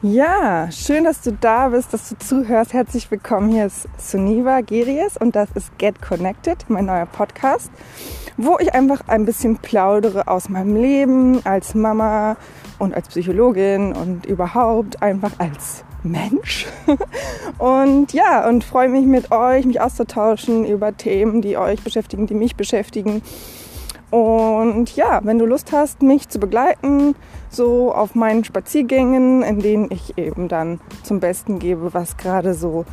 Ja, schön, dass du da bist, dass du zuhörst. Herzlich willkommen. Hier ist Suniva Geries und das ist Get Connected, mein neuer Podcast, wo ich einfach ein bisschen plaudere aus meinem Leben als Mama und als Psychologin und überhaupt einfach als Mensch. Und ja, und freue mich mit euch, mich auszutauschen über Themen, die euch beschäftigen, die mich beschäftigen. Und ja, wenn du Lust hast, mich zu begleiten, so auf meinen Spaziergängen, in denen ich eben dann zum Besten gebe, was gerade so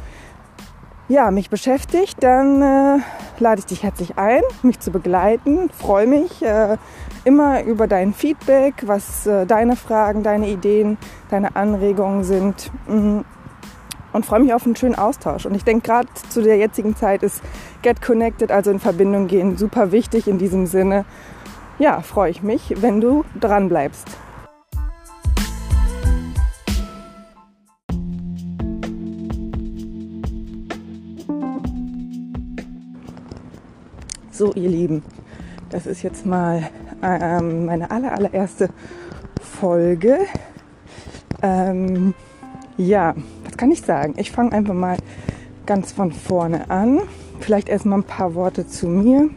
ja, mich beschäftigt, dann äh, lade ich dich herzlich ein, mich zu begleiten. Freue mich äh, immer über dein Feedback, was äh, deine Fragen, deine Ideen, deine Anregungen sind. Mhm und freue mich auf einen schönen Austausch. Und ich denke, gerade zu der jetzigen Zeit ist Get Connected, also in Verbindung gehen, super wichtig in diesem Sinne. Ja, freue ich mich, wenn du dran bleibst. So, ihr Lieben, das ist jetzt mal ähm, meine aller, allererste Folge. Ähm, ja, was kann ich sagen? Ich fange einfach mal ganz von vorne an. Vielleicht erstmal ein paar Worte zu mir.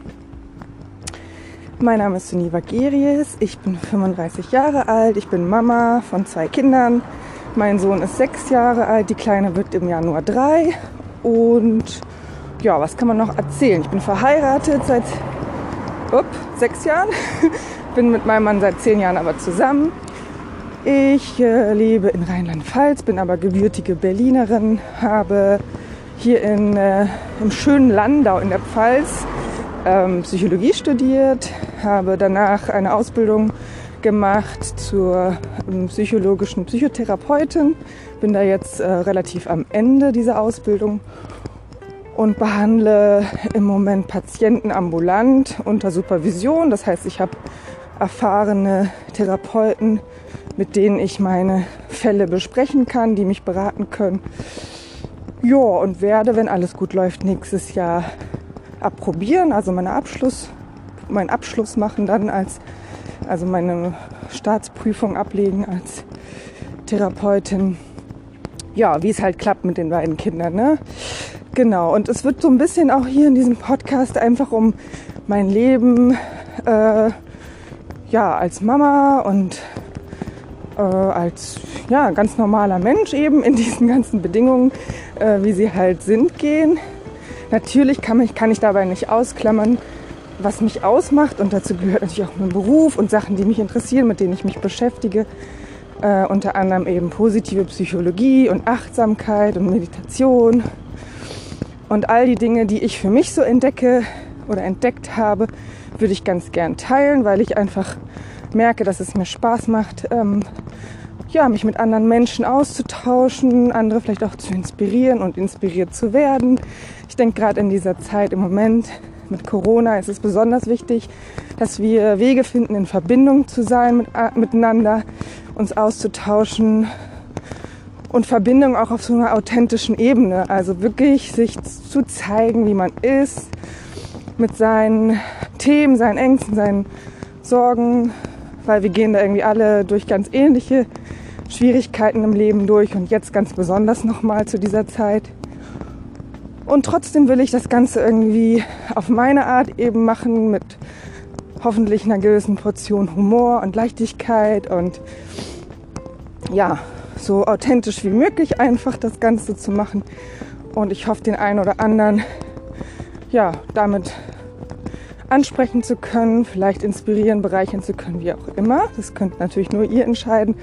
Mein Name ist Suniva Geries. Ich bin 35 Jahre alt. Ich bin Mama von zwei Kindern. Mein Sohn ist sechs Jahre alt. Die Kleine wird im Januar drei. Und ja, was kann man noch erzählen? Ich bin verheiratet seit up, sechs Jahren. bin mit meinem Mann seit zehn Jahren aber zusammen. Ich äh, lebe in Rheinland-Pfalz, bin aber gebürtige Berlinerin, habe hier in, äh, im schönen Landau in der Pfalz ähm, Psychologie studiert, habe danach eine Ausbildung gemacht zur ähm, psychologischen Psychotherapeutin, bin da jetzt äh, relativ am Ende dieser Ausbildung und behandle im Moment Patienten ambulant unter Supervision. Das heißt, ich habe erfahrene Therapeuten, mit denen ich meine Fälle besprechen kann, die mich beraten können. Ja, und werde, wenn alles gut läuft, nächstes Jahr approbieren, also meine Abschluss, meinen Abschluss machen dann als, also meine Staatsprüfung ablegen als Therapeutin. Ja, wie es halt klappt mit den beiden Kindern, ne? Genau, und es wird so ein bisschen auch hier in diesem Podcast einfach um mein Leben, äh, ja, als Mama und äh, als ja, ganz normaler Mensch eben in diesen ganzen Bedingungen, äh, wie sie halt sind, gehen. Natürlich kann, mich, kann ich dabei nicht ausklammern, was mich ausmacht und dazu gehört natürlich auch mein Beruf und Sachen, die mich interessieren, mit denen ich mich beschäftige. Äh, unter anderem eben positive Psychologie und Achtsamkeit und Meditation und all die Dinge, die ich für mich so entdecke oder entdeckt habe, würde ich ganz gern teilen, weil ich einfach merke, dass es mir Spaß macht, ähm, ja, mich mit anderen Menschen auszutauschen, andere vielleicht auch zu inspirieren und inspiriert zu werden. Ich denke gerade in dieser Zeit im Moment mit Corona ist es besonders wichtig, dass wir Wege finden, in Verbindung zu sein mit, äh, miteinander, uns auszutauschen und Verbindung auch auf so einer authentischen Ebene. Also wirklich sich zu zeigen, wie man ist, mit seinen Themen, seinen Ängsten, seinen Sorgen, weil wir gehen da irgendwie alle durch ganz ähnliche Schwierigkeiten im Leben durch und jetzt ganz besonders nochmal zu dieser Zeit. Und trotzdem will ich das Ganze irgendwie auf meine Art eben machen mit hoffentlich einer gewissen Portion Humor und Leichtigkeit und ja, so authentisch wie möglich einfach das Ganze zu machen. Und ich hoffe, den einen oder anderen ja, damit ansprechen zu können, vielleicht inspirieren, bereichern zu können, wie auch immer. Das könnt natürlich nur ihr entscheiden,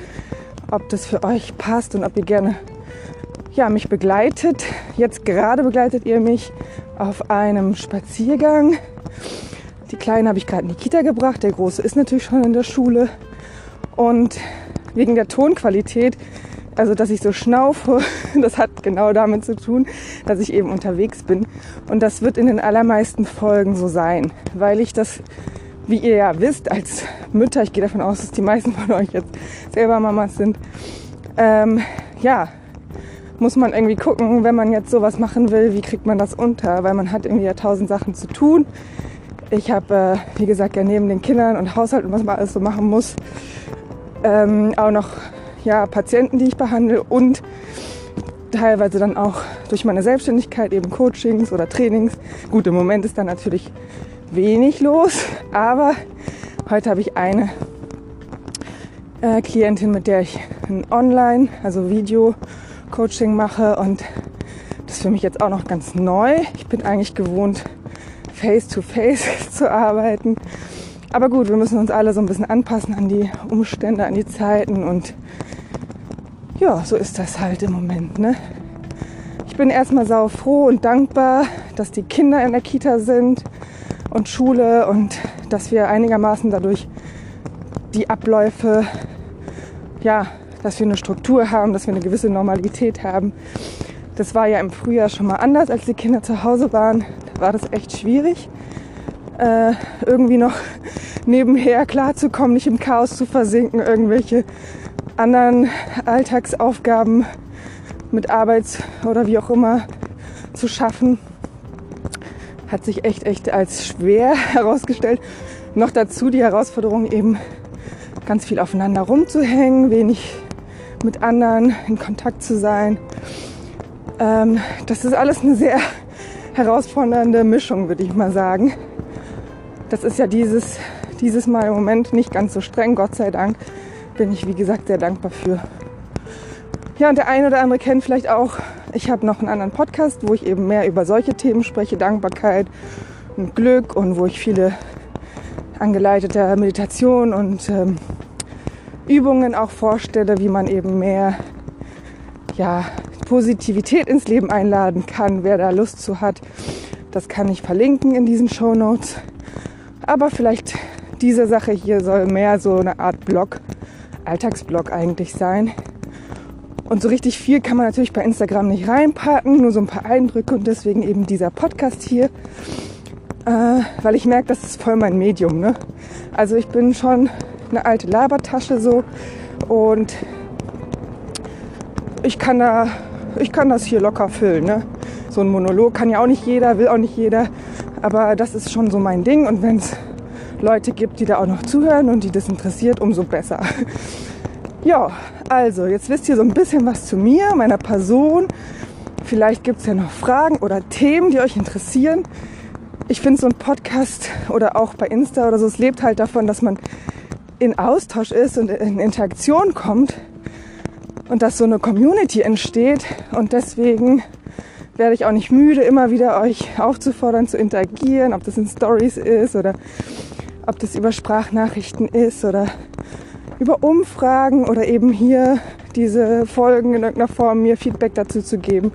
ob das für euch passt und ob ihr gerne ja, mich begleitet. Jetzt gerade begleitet ihr mich auf einem Spaziergang. Die Kleine habe ich gerade in die Kita gebracht, der Große ist natürlich schon in der Schule. Und wegen der Tonqualität also, dass ich so schnaufe, das hat genau damit zu tun, dass ich eben unterwegs bin. Und das wird in den allermeisten Folgen so sein, weil ich das, wie ihr ja wisst, als Mütter, ich gehe davon aus, dass die meisten von euch jetzt selber Mamas sind, ähm, ja, muss man irgendwie gucken, wenn man jetzt sowas machen will, wie kriegt man das unter, weil man hat irgendwie ja tausend Sachen zu tun. Ich habe, äh, wie gesagt, ja neben den Kindern und Haushalt und was man alles so machen muss, ähm, auch noch ja, Patienten, die ich behandle und teilweise dann auch durch meine Selbstständigkeit eben Coachings oder Trainings. Gut, im Moment ist da natürlich wenig los, aber heute habe ich eine äh, Klientin, mit der ich ein Online, also Video-Coaching mache und das ist für mich jetzt auch noch ganz neu. Ich bin eigentlich gewohnt, face-to-face -face zu arbeiten. Aber gut, wir müssen uns alle so ein bisschen anpassen an die Umstände, an die Zeiten und ja, so ist das halt im Moment. Ne? Ich bin erstmal sau froh und dankbar, dass die Kinder in der Kita sind und Schule und dass wir einigermaßen dadurch die Abläufe, ja, dass wir eine Struktur haben, dass wir eine gewisse Normalität haben. Das war ja im Frühjahr schon mal anders, als die Kinder zu Hause waren. Da war das echt schwierig, äh, irgendwie noch nebenher klarzukommen, nicht im Chaos zu versinken, irgendwelche anderen Alltagsaufgaben mit Arbeits- oder wie auch immer zu schaffen, hat sich echt, echt als schwer herausgestellt. Noch dazu die Herausforderung eben ganz viel aufeinander rumzuhängen, wenig mit anderen in Kontakt zu sein. Ähm, das ist alles eine sehr herausfordernde Mischung, würde ich mal sagen. Das ist ja dieses, dieses Mal im Moment nicht ganz so streng, Gott sei Dank bin ich, wie gesagt, sehr dankbar für. Ja, und der eine oder andere kennt vielleicht auch, ich habe noch einen anderen Podcast, wo ich eben mehr über solche Themen spreche, Dankbarkeit und Glück und wo ich viele angeleitete Meditation und ähm, Übungen auch vorstelle, wie man eben mehr ja, Positivität ins Leben einladen kann, wer da Lust zu hat. Das kann ich verlinken in diesen Show Notes. Aber vielleicht diese Sache hier soll mehr so eine Art Blog Alltagsblog eigentlich sein. Und so richtig viel kann man natürlich bei Instagram nicht reinpacken, nur so ein paar Eindrücke und deswegen eben dieser Podcast hier, äh, weil ich merke, das ist voll mein Medium. Ne? Also ich bin schon eine alte Labertasche so und ich kann da, ich kann das hier locker füllen. Ne? So ein Monolog kann ja auch nicht jeder, will auch nicht jeder, aber das ist schon so mein Ding und wenn es Leute gibt, die da auch noch zuhören und die das interessiert, umso besser. Ja, also jetzt wisst ihr so ein bisschen was zu mir, meiner Person. Vielleicht gibt es ja noch Fragen oder Themen, die euch interessieren. Ich finde so ein Podcast oder auch bei Insta oder so, es lebt halt davon, dass man in Austausch ist und in Interaktion kommt und dass so eine Community entsteht. Und deswegen werde ich auch nicht müde, immer wieder euch aufzufordern zu interagieren, ob das in Stories ist oder ob das über Sprachnachrichten ist oder über Umfragen oder eben hier diese Folgen in irgendeiner Form mir Feedback dazu zu geben,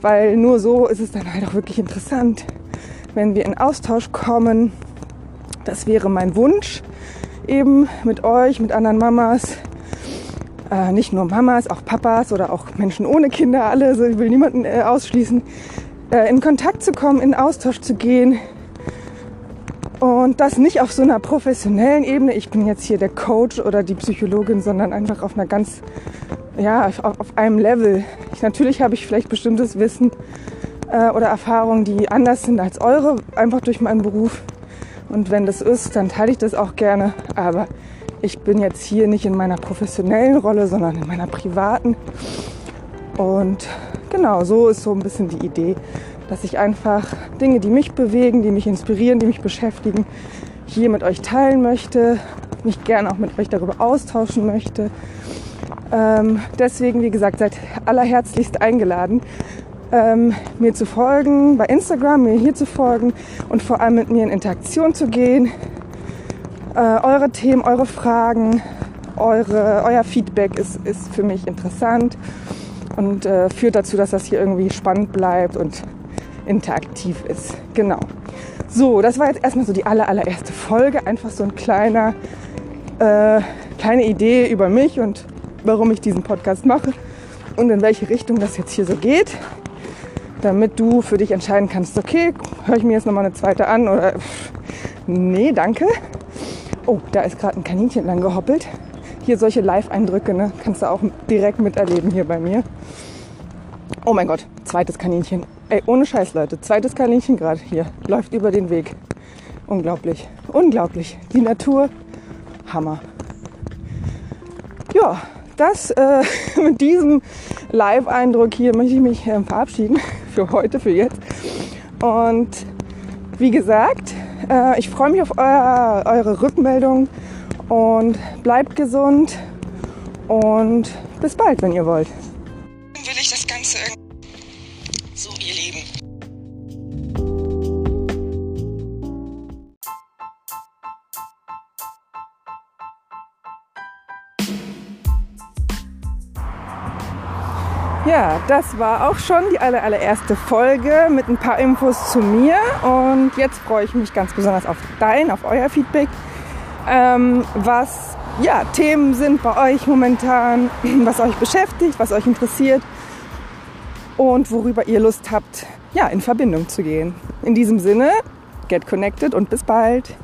weil nur so ist es dann halt auch wirklich interessant, wenn wir in Austausch kommen. Das wäre mein Wunsch, eben mit euch, mit anderen Mamas, äh, nicht nur Mamas, auch Papas oder auch Menschen ohne Kinder, alle, also ich will niemanden äh, ausschließen, äh, in Kontakt zu kommen, in Austausch zu gehen, und das nicht auf so einer professionellen Ebene. Ich bin jetzt hier der Coach oder die Psychologin, sondern einfach auf einer ganz, ja, auf, einem Level. Ich, natürlich habe ich vielleicht bestimmtes Wissen äh, oder Erfahrungen, die anders sind als eure, einfach durch meinen Beruf. Und wenn das ist, dann teile ich das auch gerne. Aber ich bin jetzt hier nicht in meiner professionellen Rolle, sondern in meiner privaten. Und genau, so ist so ein bisschen die Idee dass ich einfach Dinge, die mich bewegen, die mich inspirieren, die mich beschäftigen, hier mit euch teilen möchte, mich gerne auch mit euch darüber austauschen möchte. Ähm, deswegen, wie gesagt, seid allerherzlichst eingeladen, ähm, mir zu folgen, bei Instagram, mir hier zu folgen und vor allem mit mir in Interaktion zu gehen. Äh, eure Themen, eure Fragen, eure, euer Feedback ist, ist für mich interessant und äh, führt dazu, dass das hier irgendwie spannend bleibt und interaktiv ist. Genau. So, das war jetzt erstmal so die aller, allererste Folge. Einfach so ein kleiner, äh, kleine Idee über mich und warum ich diesen Podcast mache und in welche Richtung das jetzt hier so geht. Damit du für dich entscheiden kannst, okay, höre ich mir jetzt nochmal eine zweite an oder pff, nee, danke. Oh, da ist gerade ein Kaninchen lang gehoppelt. Hier solche Live-Eindrücke, ne? Kannst du auch direkt miterleben hier bei mir. Oh mein Gott, zweites Kaninchen. Ey, ohne Scheiß, Leute. Zweites Kaninchen gerade hier. Läuft über den Weg. Unglaublich. Unglaublich. Die Natur. Hammer. Ja, das äh, mit diesem Live-Eindruck hier möchte ich mich äh, verabschieden für heute, für jetzt. Und wie gesagt, äh, ich freue mich auf euer, eure Rückmeldung und bleibt gesund und bis bald, wenn ihr wollt. Will ich das Ganze so, ihr Lieben. Ja, das war auch schon die aller, allererste Folge mit ein paar Infos zu mir. Und jetzt freue ich mich ganz besonders auf dein, auf euer Feedback. Ähm, was ja, Themen sind bei euch momentan, was euch beschäftigt, was euch interessiert und worüber ihr Lust habt, ja, in Verbindung zu gehen. In diesem Sinne, get connected und bis bald.